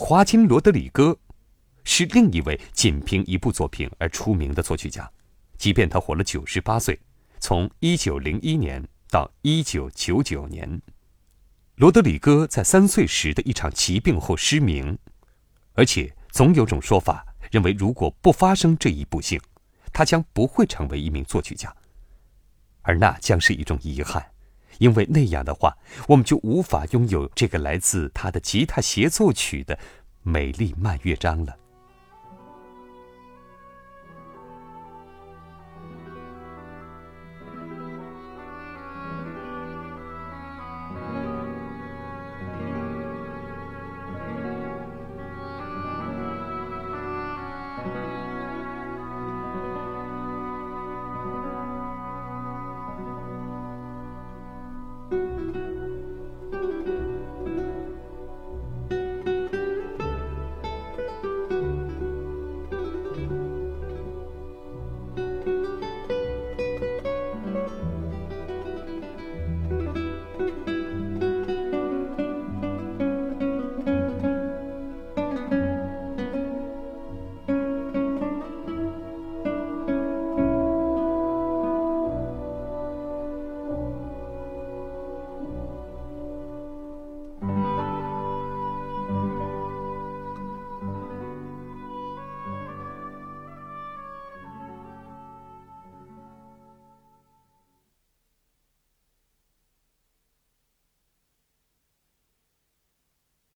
华金·罗德里戈是另一位仅凭一部作品而出名的作曲家，即便他活了九十八岁，从一九零一年到一九九九年。罗德里戈在三岁时的一场疾病后失明，而且总有种说法认为，如果不发生这一不幸，他将不会成为一名作曲家。而那将是一种遗憾，因为那样的话，我们就无法拥有这个来自他的吉他协奏曲的美丽慢乐章了。